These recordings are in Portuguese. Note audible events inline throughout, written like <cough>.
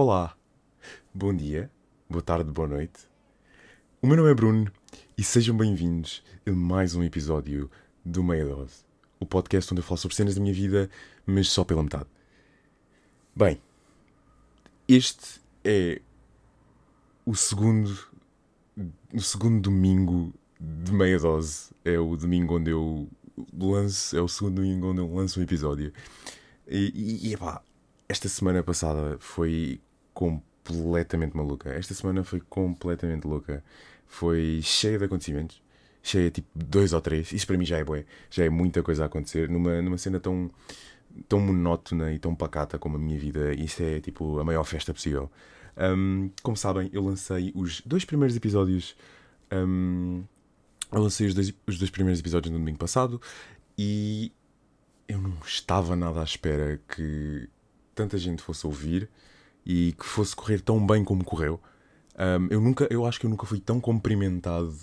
Olá, bom dia, boa tarde, boa noite. O meu nome é Bruno e sejam bem-vindos a mais um episódio do Meia Dose, o podcast onde eu falo sobre cenas da minha vida, mas só pela metade. Bem, este é o segundo, o segundo domingo de meia dose. É o domingo onde eu lanço, é o segundo domingo onde eu lanço um episódio. E, e, e epá, esta semana passada foi completamente maluca. Esta semana foi completamente louca. Foi cheia de acontecimentos. Cheia tipo dois ou três. Isso para mim já é bué. Já é muita coisa a acontecer. Numa, numa cena tão, tão monótona e tão pacata como a minha vida. Isto é tipo a maior festa possível. Um, como sabem, eu lancei os dois primeiros episódios. Um, eu lancei os dois, os dois primeiros episódios no domingo passado e eu não estava nada à espera que tanta gente fosse ouvir e que fosse correr tão bem como correu. Um, eu nunca, eu acho que eu nunca fui tão cumprimentado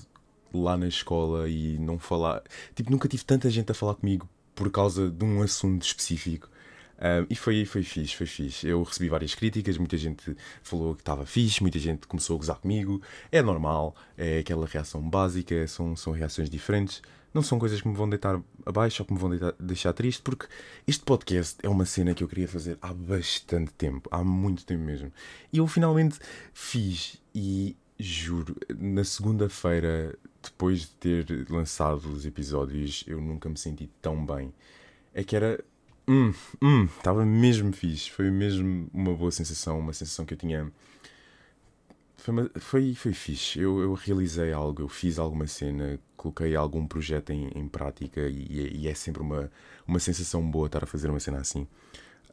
lá na escola e não falar, tipo, nunca tive tanta gente a falar comigo por causa de um assunto específico. Um, e foi, foi fixe, foi fixe. Eu recebi várias críticas, muita gente falou que estava fixe, muita gente começou a gozar comigo. É normal, é aquela reação básica, são, são reações diferentes. Não são coisas que me vão deitar abaixo ou que me vão deitar, deixar triste, porque este podcast é uma cena que eu queria fazer há bastante tempo, há muito tempo mesmo. E eu finalmente fiz, e juro, na segunda-feira, depois de ter lançado os episódios, eu nunca me senti tão bem. É que era Hum, hum, estava mesmo fixe. Foi mesmo uma boa sensação, uma sensação que eu tinha. Foi, uma, foi, foi fixe. Eu, eu realizei algo, eu fiz alguma cena, coloquei algum projeto em, em prática e, e, é sempre uma, uma sensação boa estar a fazer uma cena assim.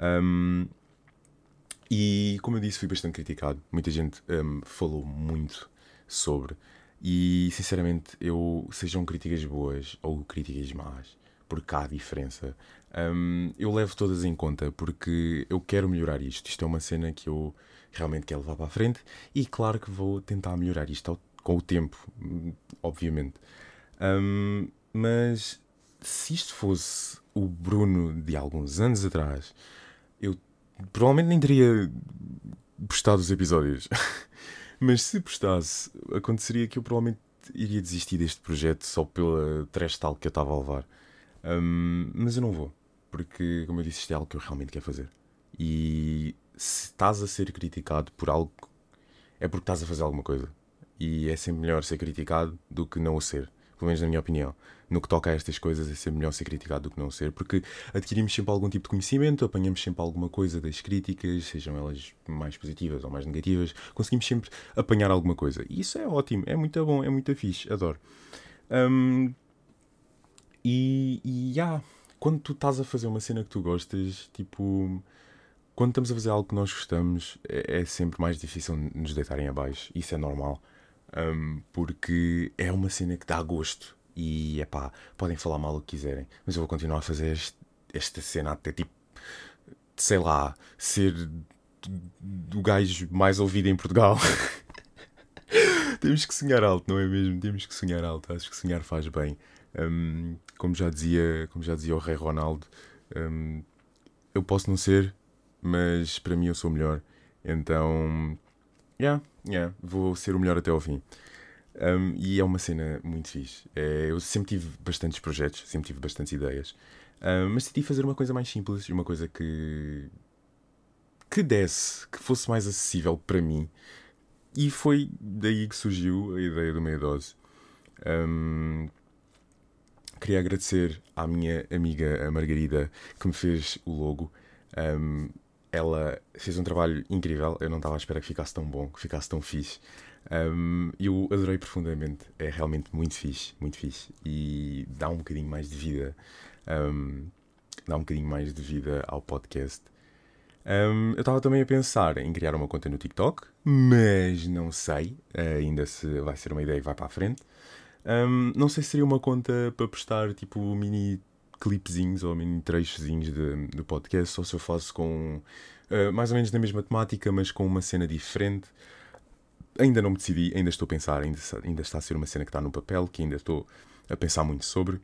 Um, e como eu disse, fui bastante criticado. Muita gente um, falou muito sobre. E sinceramente, eu sejam críticas boas ou críticas más, porque há diferença. Um, eu levo todas em conta porque eu quero melhorar isto. Isto é uma cena que eu realmente quero levar para a frente e claro que vou tentar melhorar isto com o tempo, obviamente. Um, mas se isto fosse o Bruno de alguns anos atrás, eu provavelmente nem teria postado os episódios. <laughs> mas se postasse, aconteceria que eu provavelmente iria desistir deste projeto só pela trash tal que eu estava a levar. Um, mas eu não vou porque, como eu disse, isto é algo que eu realmente quero fazer. E se estás a ser criticado por algo, é porque estás a fazer alguma coisa. E é sempre melhor ser criticado do que não o ser. Pelo menos na minha opinião. No que toca a estas coisas, é sempre melhor ser criticado do que não ser, porque adquirimos sempre algum tipo de conhecimento, apanhamos sempre alguma coisa das críticas, sejam elas mais positivas ou mais negativas, conseguimos sempre apanhar alguma coisa. E isso é ótimo, é muito bom, é muito fixe, adoro. Um, e, e yeah, quando tu estás a fazer uma cena que tu gostas, tipo, quando estamos a fazer algo que nós gostamos, é, é sempre mais difícil nos deitarem abaixo. Isso é normal. Um, porque é uma cena que dá gosto. E é pá, podem falar mal o que quiserem, mas eu vou continuar a fazer este, esta cena até tipo, sei lá, ser do gajo mais ouvido em Portugal. <laughs> Temos que sonhar alto, não é mesmo? Temos que sonhar alto. Acho que sonhar faz bem. Um, como já dizia, como já dizia o Rei Ronaldo, um, eu posso não ser, mas para mim eu sou o melhor. Então, yeah, yeah, vou ser o melhor até ao fim. Um, e é uma cena muito fixe. É, eu sempre tive bastantes projetos, sempre tive bastantes ideias, um, mas decidi fazer uma coisa mais simples, uma coisa que que desse, que fosse mais acessível para mim. E foi daí que surgiu a ideia do meia dose. Um, queria agradecer à minha amiga a Margarida que me fez o logo. Um, ela fez um trabalho incrível. Eu não estava à espera que ficasse tão bom, que ficasse tão fixe. Um, eu adorei profundamente. É realmente muito fixe, muito fixe. E dá um bocadinho mais de vida. Um, dá um bocadinho mais de vida ao podcast. Um, eu estava também a pensar em criar uma conta no TikTok, mas não sei ainda se vai ser uma ideia que vai para a frente. Um, não sei se seria uma conta para postar tipo mini clipezinhos ou mini trechozinhos de podcast, ou se eu faço com uh, mais ou menos na mesma temática, mas com uma cena diferente. Ainda não me decidi, ainda estou a pensar, ainda, ainda está a ser uma cena que está no papel, que ainda estou a pensar muito sobre.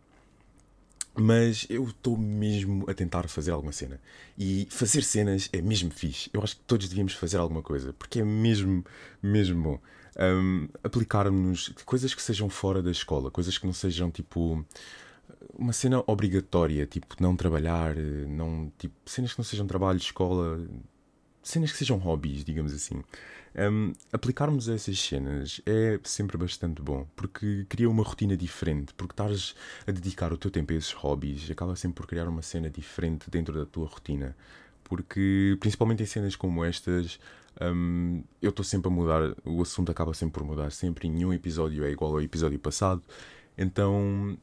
Mas eu estou mesmo a tentar fazer alguma cena. E fazer cenas é mesmo fixe. Eu acho que todos devíamos fazer alguma coisa, porque é mesmo, mesmo bom. Um, Aplicarmos coisas que sejam fora da escola, coisas que não sejam tipo uma cena obrigatória, tipo não trabalhar, não tipo cenas que não sejam trabalho, escola, cenas que sejam hobbies, digamos assim. Um, aplicarmos essas cenas é sempre bastante bom, porque cria uma rotina diferente, porque estás a dedicar o teu tempo a esses hobbies, acaba sempre por criar uma cena diferente dentro da tua rotina. Porque, principalmente em cenas como estas, um, eu estou sempre a mudar, o assunto acaba sempre por mudar, sempre, nenhum episódio é igual ao episódio passado, então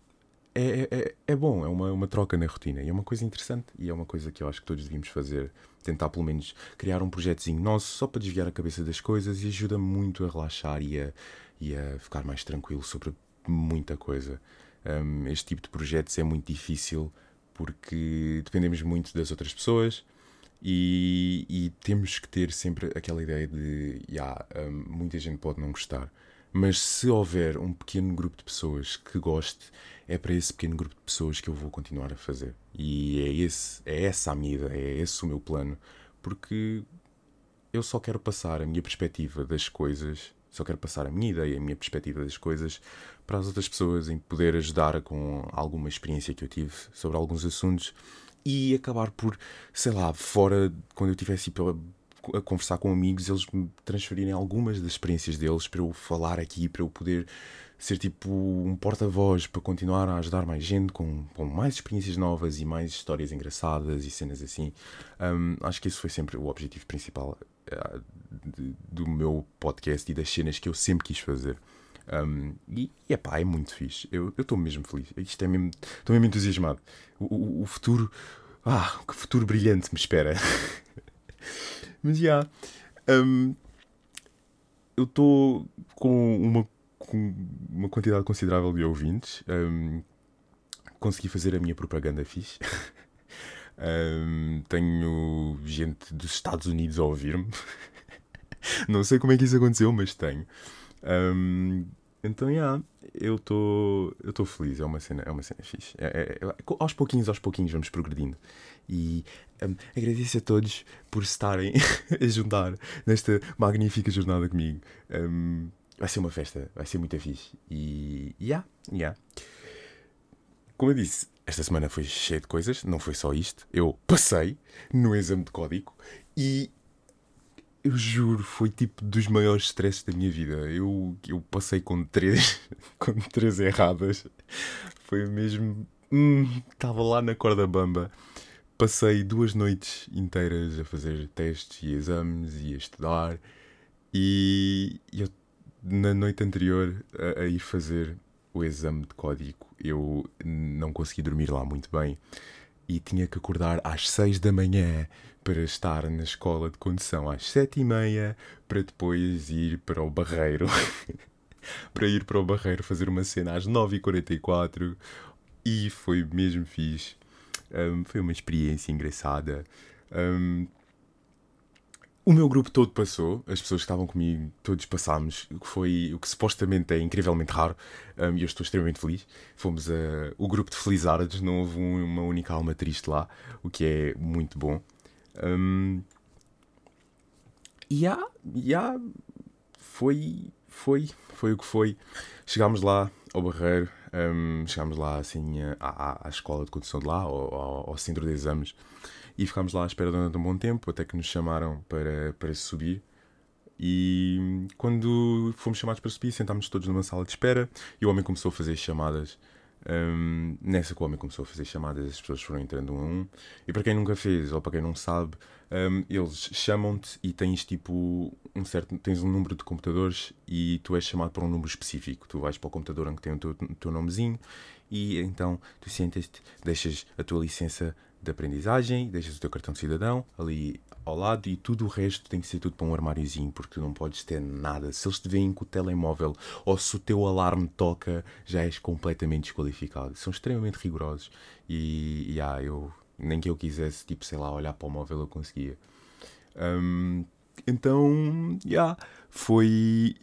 é, é, é bom, é uma, uma troca na rotina e é uma coisa interessante e é uma coisa que eu acho que todos devíamos fazer. Tentar pelo menos criar um projetozinho nosso só para desviar a cabeça das coisas e ajuda muito a relaxar e a, e a ficar mais tranquilo sobre muita coisa. Um, este tipo de projetos é muito difícil porque dependemos muito das outras pessoas e, e temos que ter sempre aquela ideia de yeah, um, muita gente pode não gostar. Mas se houver um pequeno grupo de pessoas que goste, é para esse pequeno grupo de pessoas que eu vou continuar a fazer. E é, esse, é essa a minha ideia, é esse o meu plano, porque eu só quero passar a minha perspectiva das coisas, só quero passar a minha ideia, a minha perspectiva das coisas para as outras pessoas, em poder ajudar com alguma experiência que eu tive sobre alguns assuntos e acabar por, sei lá, fora, quando eu tivesse a conversar com amigos, eles me transferirem algumas das experiências deles para eu falar aqui, para eu poder ser tipo um porta-voz para continuar a ajudar mais gente com, com mais experiências novas e mais histórias engraçadas e cenas assim. Um, acho que esse foi sempre o objetivo principal uh, de, do meu podcast e das cenas que eu sempre quis fazer. Um, e epá, é muito fixe. Eu estou mesmo feliz. Isto é mesmo. Estou mesmo entusiasmado. O, o, o, futuro. Ah, que futuro brilhante me espera. <laughs> Mas já. Yeah, um, eu estou com uma com uma quantidade considerável de ouvintes. Um, consegui fazer a minha propaganda fixe. <laughs> um, tenho gente dos Estados Unidos a ouvir-me. <laughs> Não sei como é que isso aconteceu, mas tenho. Um, então, yeah, eu estou eu tô feliz, é uma cena, é uma cena fixe. É, é, é, aos pouquinhos, aos pouquinhos vamos progredindo. E um, agradeço a todos por estarem <laughs> a juntar nesta magnífica jornada comigo. Um, vai ser uma festa, vai ser muito fixe. E. Yeah, yeah. Como eu disse, esta semana foi cheia de coisas, não foi só isto. Eu passei no exame de código e. Eu juro, foi tipo dos maiores stresses da minha vida. Eu, eu passei com três, <laughs> com três erradas. Foi mesmo. Estava hum, lá na corda bamba. Passei duas noites inteiras a fazer testes e exames e a estudar. E eu na noite anterior a, a, ir fazer o exame de código, eu não consegui dormir lá muito bem e tinha que acordar às seis da manhã para estar na escola de condução às sete e meia para depois ir para o Barreiro. <laughs> para ir para o Barreiro fazer uma cena às nove e quarenta e quatro e foi mesmo fixe. Um, foi uma experiência engraçada. Um, o meu grupo todo passou, as pessoas que estavam comigo, todos passámos, o que foi o que supostamente é incrivelmente raro, um, e eu estou extremamente feliz. Fomos uh, o grupo de felizardos, não houve um, uma única alma triste lá, o que é muito bom. Um, e há, e foi, foi, foi o que foi. Chegámos lá ao Barreiro, um, chegámos lá assim à, à, escola de condução de lá, ao, ao, ao centro de exames e ficámos lá à espera durante um bom tempo, até que nos chamaram para, para subir. E quando fomos chamados para subir, sentámos todos numa sala de espera e o homem começou a fazer chamadas. Um, nessa que o homem começou a fazer chamadas, as pessoas foram entrando um a um. E para quem nunca fez, ou para quem não sabe, um, eles chamam-te e tens tipo um certo. tens um número de computadores e tu és chamado para um número específico. Tu vais para o computador onde tem o teu, teu nomezinho e então tu sentas-te, deixas a tua licença de aprendizagem, deixas o teu cartão de cidadão ali ao lado e tudo o resto tem que ser tudo para um armáriozinho, porque tu não podes ter nada. Se eles te veem com o telemóvel ou se o teu alarme toca, já és completamente desqualificado. São extremamente rigorosos e, ah, eu, nem que eu quisesse, tipo, sei lá, olhar para o móvel eu conseguia. Um, então, já, yeah, foi.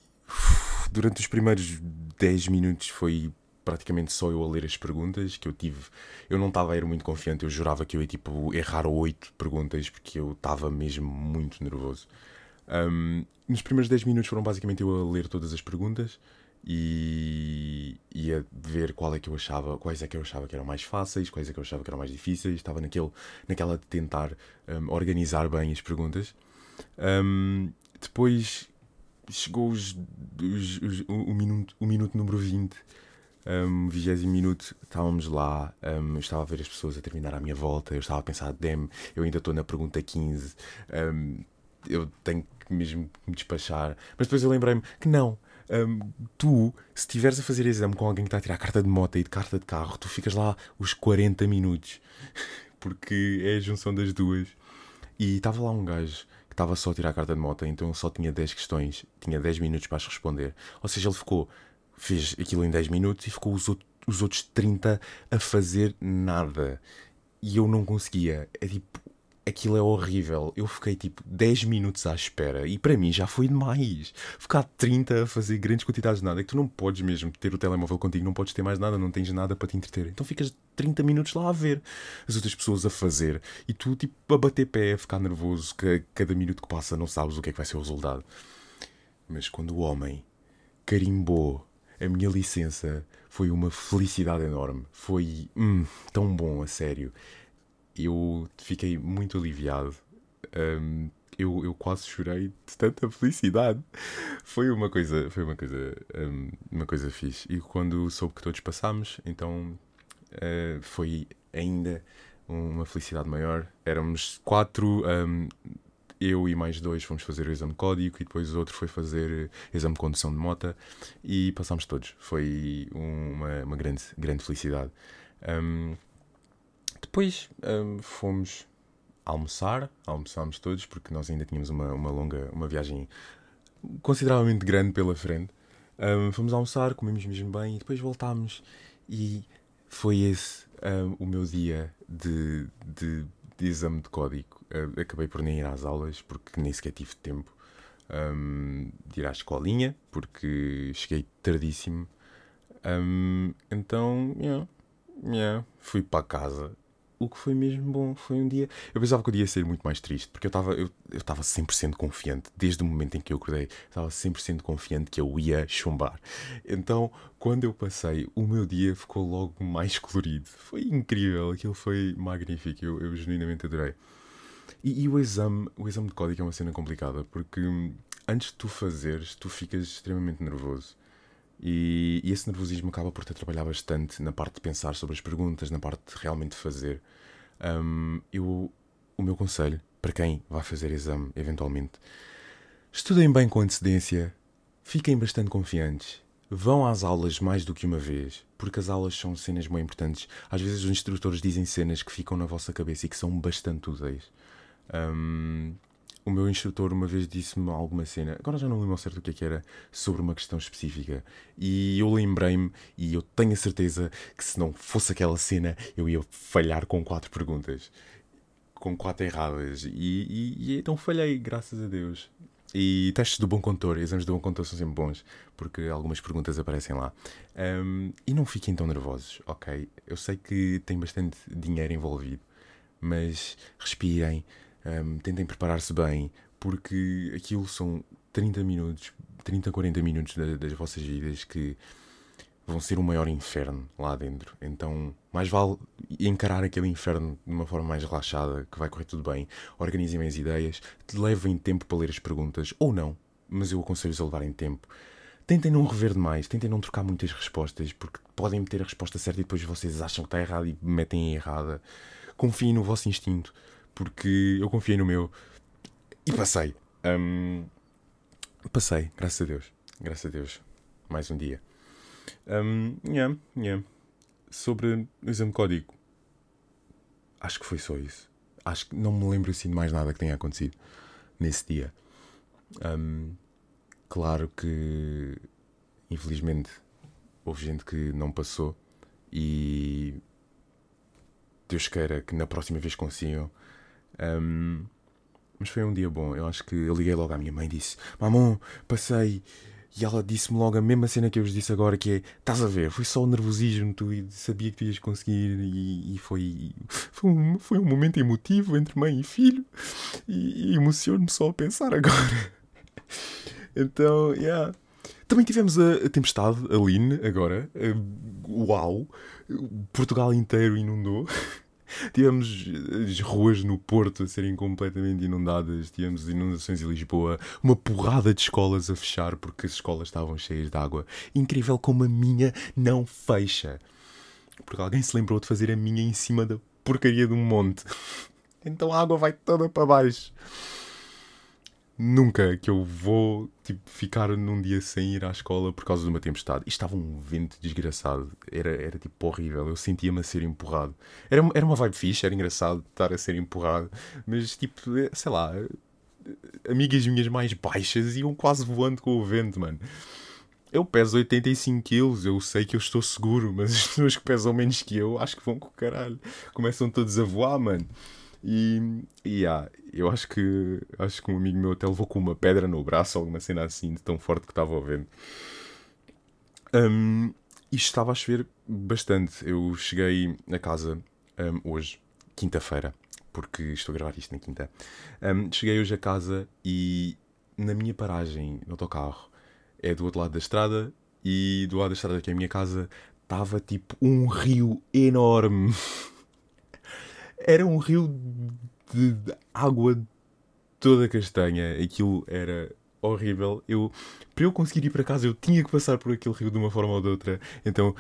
Durante os primeiros 10 minutos foi praticamente só eu a ler as perguntas, que eu tive. Eu não estava a ir muito confiante, eu jurava que eu ia tipo errar oito perguntas, porque eu estava mesmo muito nervoso. Um, nos primeiros 10 minutos foram basicamente eu a ler todas as perguntas e, e a ver qual é que eu achava, quais é que eu achava que eram mais fáceis, quais é que eu achava que eram mais difíceis. Estava naquele, naquela de tentar um, organizar bem as perguntas. Um, depois chegou os, os, os, o, minuto, o minuto número 20, um, vigésimo minuto, estávamos lá, um, eu estava a ver as pessoas a terminar à minha volta, eu estava a pensar, dem, eu ainda estou na pergunta 15, um, eu tenho que mesmo me despachar. Mas depois eu lembrei-me que não. Um, tu, se estiveres a fazer exame com alguém que está a tirar carta de moto e de carta de carro, tu ficas lá os 40 minutos, <laughs> porque é a junção das duas. E estava lá um gajo que estava só a tirar a carta de moto, então só tinha 10 questões, tinha 10 minutos para as responder. Ou seja, ele ficou, fez aquilo em 10 minutos e ficou os, outros, os outros 30 a fazer nada. E eu não conseguia. É tipo, aquilo é horrível. Eu fiquei tipo 10 minutos à espera e para mim já foi demais. Ficar 30 a fazer grandes quantidades de nada. É que tu não podes mesmo ter o telemóvel contigo, não podes ter mais nada, não tens nada para te entreter. Então ficas 30 minutos lá a ver as outras pessoas a fazer e tu tipo a bater pé, a ficar nervoso, que cada minuto que passa não sabes o que é que vai ser o resultado. Mas quando o homem carimbou a minha licença, foi uma felicidade enorme. Foi hum, tão bom, a sério eu fiquei muito aliviado. Um, eu, eu quase chorei de tanta felicidade. Foi uma coisa, foi uma coisa, um, uma coisa fixe. E quando soube que todos passámos, então uh, foi ainda uma felicidade maior. Éramos quatro, um, eu e mais dois fomos fazer o exame código e depois outro foi fazer exame de condução de moto e passámos todos. Foi uma, uma grande, grande felicidade. Um, depois um, fomos almoçar, almoçámos todos, porque nós ainda tínhamos uma, uma longa, uma viagem consideravelmente grande pela frente. Um, fomos almoçar, comemos mesmo bem e depois voltámos. E foi esse um, o meu dia de, de, de exame de código. Uh, acabei por nem ir às aulas, porque nem sequer tive tempo um, de ir à escolinha, porque cheguei tardíssimo. Um, então, yeah, yeah, fui para casa o que foi mesmo bom foi um dia. Eu pensava que dia ia ser muito mais triste, porque eu estava eu, eu estava 100% confiante, desde o momento em que eu acordei, estava 100% confiante que eu ia chumbar. Então, quando eu passei, o meu dia ficou logo mais colorido. Foi incrível, aquilo foi magnífico, eu, eu genuinamente adorei. E, e, o exame, o exame de código é uma cena complicada, porque hum, antes de tu fazeres, tu ficas extremamente nervoso. E, e, esse nervosismo acaba por te trabalhar bastante na parte de pensar sobre as perguntas, na parte de realmente fazer. Um, eu, o meu conselho para quem vai fazer exame, eventualmente, estudem bem com antecedência, fiquem bastante confiantes, vão às aulas mais do que uma vez, porque as aulas são cenas bem importantes. Às vezes os instrutores dizem cenas que ficam na vossa cabeça e que são bastante úteis. Um, o meu instrutor uma vez disse-me alguma cena, agora já não lembro certo o que, é que era, sobre uma questão específica. E eu lembrei-me, e eu tenho a certeza que se não fosse aquela cena, eu ia falhar com quatro perguntas. Com quatro erradas. E, e, e falhei, graças a Deus. E testes do bom condutor, exames do bom condutor são sempre bons, porque algumas perguntas aparecem lá. Um, e não fiquem tão nervosos, ok? Eu sei que tem bastante dinheiro envolvido, mas respirem um, tentem preparar-se bem, porque aquilo são 30 minutos, 30, 40 minutos das, das vossas vidas que vão ser o maior inferno lá dentro. Então, mais vale encarar aquele inferno de uma forma mais relaxada, que vai correr tudo bem. Organizem bem as ideias, levem tempo para ler as perguntas, ou não, mas eu aconselho-vos a levarem tempo. Tentem não rever demais, tentem não trocar muitas respostas, porque podem meter a resposta certa e depois vocês acham que está errado e metem errada. Confiem no vosso instinto porque eu confiei no meu e passei. Um, passei, graças a Deus. Graças a Deus. Mais um dia. Um, yeah, yeah. Sobre o exame código. Acho que foi só isso. Acho que não me lembro assim de mais nada que tenha acontecido nesse dia. Um, claro que, infelizmente, houve gente que não passou e Deus queira que na próxima vez consigam um, mas foi um dia bom. Eu acho que eu liguei logo à minha mãe e disse: Mamão, passei, E ela disse-me logo a mesma cena que eu vos disse agora, que é, estás a ver, foi só o nervosismo, tu sabia que tu ias conseguir e, e foi, foi um, foi, um, momento emotivo entre mãe e filho e, e emociono-me só a pensar agora. <laughs> então, yeah. Também tivemos a, a tempestade, a Lin, agora. Uh, uau! Portugal inteiro inundou. <laughs> Tivemos as ruas no Porto a serem completamente inundadas, tivemos inundações em Lisboa, uma porrada de escolas a fechar porque as escolas estavam cheias de água. Incrível como a minha não fecha. Porque alguém se lembrou de fazer a minha em cima da porcaria de um monte. Então a água vai toda para baixo nunca que eu vou tipo, ficar num dia sem ir à escola por causa de uma tempestade. E estava um vento desgraçado. Era, era tipo horrível. Eu sentia-me a ser empurrado. Era, era uma vibe fixe, era engraçado estar a ser empurrado. Mas tipo, sei lá, amigas minhas mais baixas iam quase voando com o vento, mano. Eu peso 85 quilos, eu sei que eu estou seguro, mas as pessoas que pesam menos que eu acho que vão com o caralho. Começam todos a voar, mano. E, e yeah, eu acho que acho que um amigo meu até levou com uma pedra no braço alguma cena assim, de tão forte que estava vento. Um, isto estava a chover bastante. Eu cheguei a casa um, hoje, quinta-feira, porque estou a gravar isto na quinta. Um, cheguei hoje a casa e na minha paragem no autocarro é do outro lado da estrada e do lado da estrada que é a minha casa estava tipo um rio enorme. <laughs> era um rio de, de água toda castanha. Aquilo era horrível. Eu, para eu conseguir ir para casa, eu tinha que passar por aquele rio de uma forma ou de outra. Então,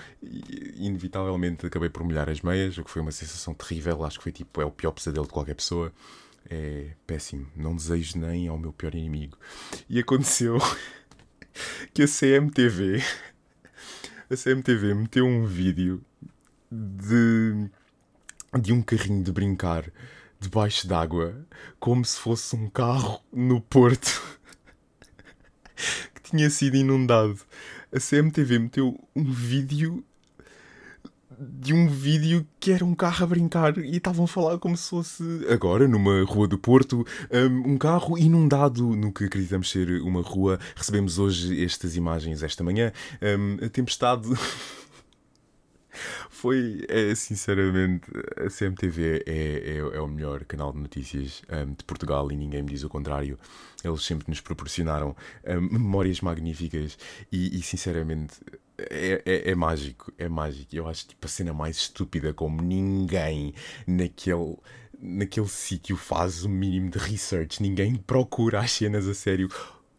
inevitavelmente, acabei por molhar as meias, o que foi uma sensação terrível. Acho que foi tipo, é o pior pesadelo de qualquer pessoa. É péssimo. Não desejo nem ao meu pior inimigo. E aconteceu <laughs> que a CMTV, a CMTV meteu um vídeo de de um carrinho de brincar debaixo d'água, como se fosse um carro no Porto <laughs> que tinha sido inundado. A CMTV meteu um vídeo de um vídeo que era um carro a brincar e estavam a falar como se fosse agora numa rua do Porto um, um carro inundado no que acreditamos ser uma rua recebemos hoje estas imagens esta manhã um, a tempestade <laughs> foi, é, sinceramente, a CMTV é, é, é, o melhor canal de notícias um, de Portugal e ninguém me diz o contrário. Eles sempre nos proporcionaram um, memórias magníficas e, e sinceramente, é, é, é, mágico. É mágico. Eu acho tipo a cena mais estúpida como ninguém naquele naquele sítio faz o mínimo de research, ninguém procura as cenas a sério.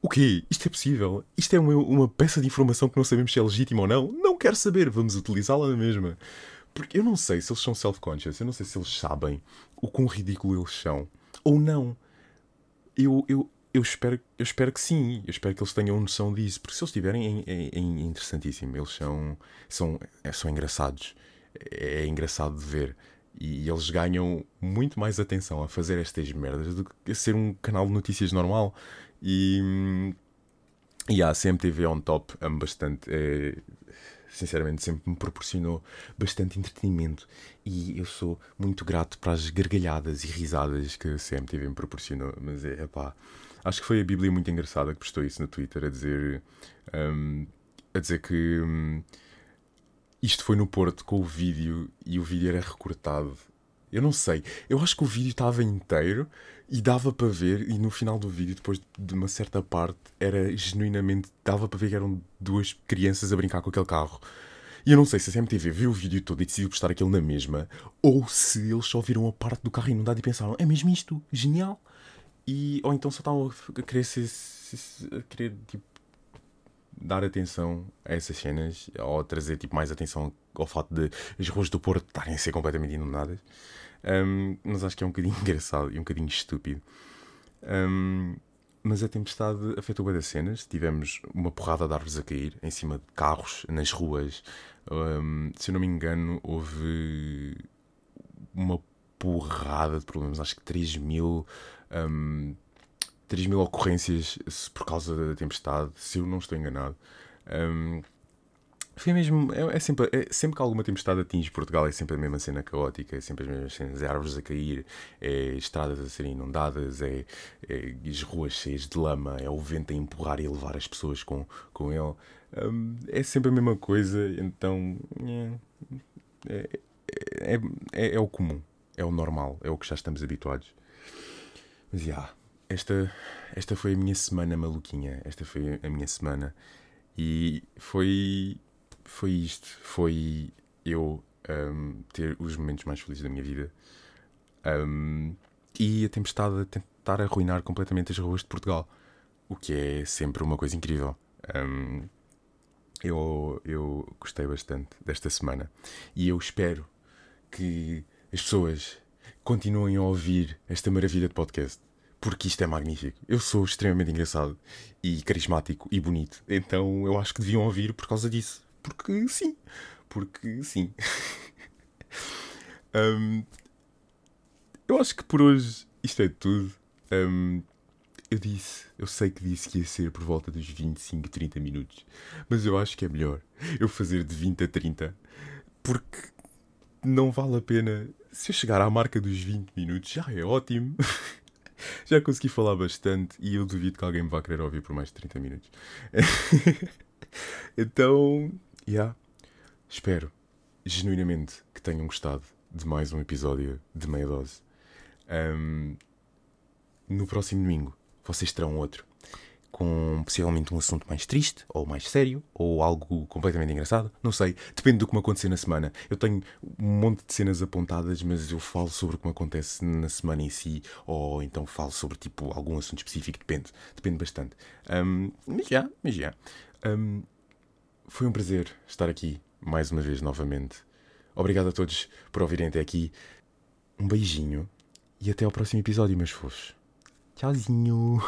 O quê? Isto é possível? Isto é uma, uma peça de informação que não sabemos se é legítima ou não? Não quero saber, vamos utilizá-la na mesma. Porque eu não sei se eles são self-conscious, eu não sei se eles sabem o quão ridículo eles são. Ou não. Eu, eu, eu, espero, eu espero que sim, eu espero que eles tenham noção disso, porque se eles tiverem, é, é, é interessantíssimo. Eles são, são, é, são engraçados. É, é engraçado de ver. E eles ganham muito mais atenção a fazer estas merdas do que a ser um canal de notícias normal. E, e a CMTV on top amo bastante. É, sinceramente, sempre me proporcionou bastante entretenimento. E eu sou muito grato para as gargalhadas e risadas que a CMTV me proporcionou. Mas é pá. Acho que foi a Bíblia muito engraçada que postou isso no Twitter a dizer. Um, a dizer que. Um, isto foi no Porto com o vídeo e o vídeo era recortado eu não sei. Eu acho que o vídeo estava inteiro e dava para ver, e no final do vídeo, depois de uma certa parte, era genuinamente. dava para ver que eram duas crianças a brincar com aquele carro. E eu não sei se a CMTV viu o vídeo todo e decidiu postar aquilo na mesma, ou se eles só viram a parte do carro inundado e pensaram: é mesmo isto? Genial! E, ou então só estavam a querer, ser, a querer tipo, dar atenção a essas cenas, ou trazer tipo, mais atenção ao fato de as ruas do Porto estarem a ser completamente inundadas. Um, mas acho que é um bocadinho <laughs> engraçado e um bocadinho estúpido. Um, mas a tempestade afetou bem das cenas. Tivemos uma porrada de árvores a cair em cima de carros, nas ruas. Um, se eu não me engano, houve uma porrada de problemas. Acho que 3 mil, um, 3 mil ocorrências por causa da tempestade, se eu não estou enganado. Um, foi mesmo. É, é sempre, é, sempre que alguma tempestade atinge Portugal, é sempre a mesma cena caótica, é sempre as mesmas cenas: é árvores a cair, é estradas a serem inundadas, é, é as ruas cheias de lama, é o vento a empurrar e a levar as pessoas com, com ele. Um, é sempre a mesma coisa, então. É, é, é, é, o comum, é o normal, é o que já estamos habituados. Mas yeah, esta, esta foi a minha semana maluquinha, esta foi a minha semana. E foi foi isto. Foi eu um, ter os momentos mais felizes da minha vida. Um, e a tempestade a tentar arruinar completamente as ruas de Portugal. O que é sempre uma coisa incrível. Um, eu, eu gostei bastante desta semana. E eu espero que as pessoas continuem a ouvir esta maravilha de podcast. Porque isto é magnífico. Eu sou extremamente engraçado e carismático e bonito. Então eu acho que deviam ouvir por causa disso. Porque sim. Porque sim. <laughs> um, eu acho que por hoje isto é tudo. Um, eu disse, eu sei que disse que ia ser por volta dos 25, 30 minutos, mas eu acho que é melhor eu fazer de 20 a 30, porque não vale a pena. Se eu chegar à marca dos 20 minutos, já é ótimo. <laughs> <laughs> já consegui falar bastante e eu duvido que alguém me vá querer ouvir por mais de 30 minutos. <laughs> então, yeah, espero genuinamente que tenham gostado de mais um episódio de Meia Dose. Um, no próximo domingo vocês terão outro com possivelmente um assunto mais triste ou mais sério ou algo completamente engraçado. Não sei, depende do que me acontecer na semana. Eu tenho um monte de cenas apontadas, mas eu falo sobre o que me acontece na semana em si ou então falo sobre tipo algum assunto específico. Depende, depende bastante. Um, mas já, mas já. Um, foi um prazer estar aqui mais uma vez novamente. Obrigado a todos por ouvirem até aqui. Um beijinho e até ao próximo episódio, meus fofos. Tchauzinho.